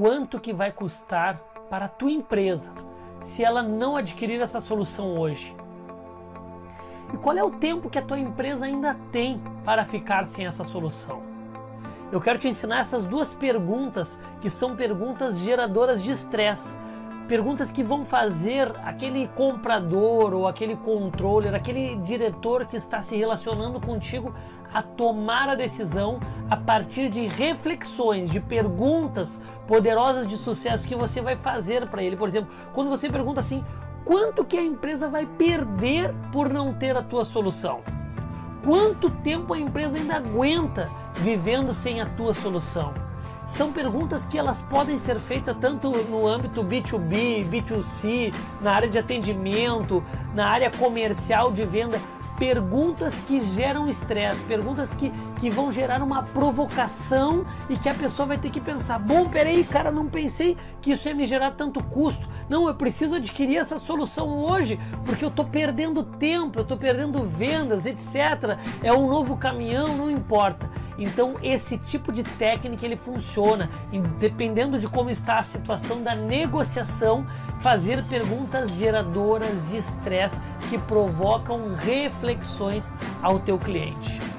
quanto que vai custar para a tua empresa se ela não adquirir essa solução hoje? E qual é o tempo que a tua empresa ainda tem para ficar sem essa solução? Eu quero te ensinar essas duas perguntas que são perguntas geradoras de estresse perguntas que vão fazer aquele comprador ou aquele controller, aquele diretor que está se relacionando contigo a tomar a decisão a partir de reflexões, de perguntas poderosas de sucesso que você vai fazer para ele. Por exemplo, quando você pergunta assim: quanto que a empresa vai perder por não ter a tua solução? Quanto tempo a empresa ainda aguenta vivendo sem a tua solução? são perguntas que elas podem ser feitas tanto no âmbito B2B, B2C, na área de atendimento, na área comercial de venda. Perguntas que geram estresse, perguntas que, que vão gerar uma provocação e que a pessoa vai ter que pensar: bom, peraí, cara, não pensei que isso ia me gerar tanto custo. Não, eu preciso adquirir essa solução hoje porque eu estou perdendo tempo, eu estou perdendo vendas, etc. É um novo caminhão, não importa. Então esse tipo de técnica ele funciona, dependendo de como está a situação da negociação, fazer perguntas geradoras de estresse que provocam reflexões ao teu cliente.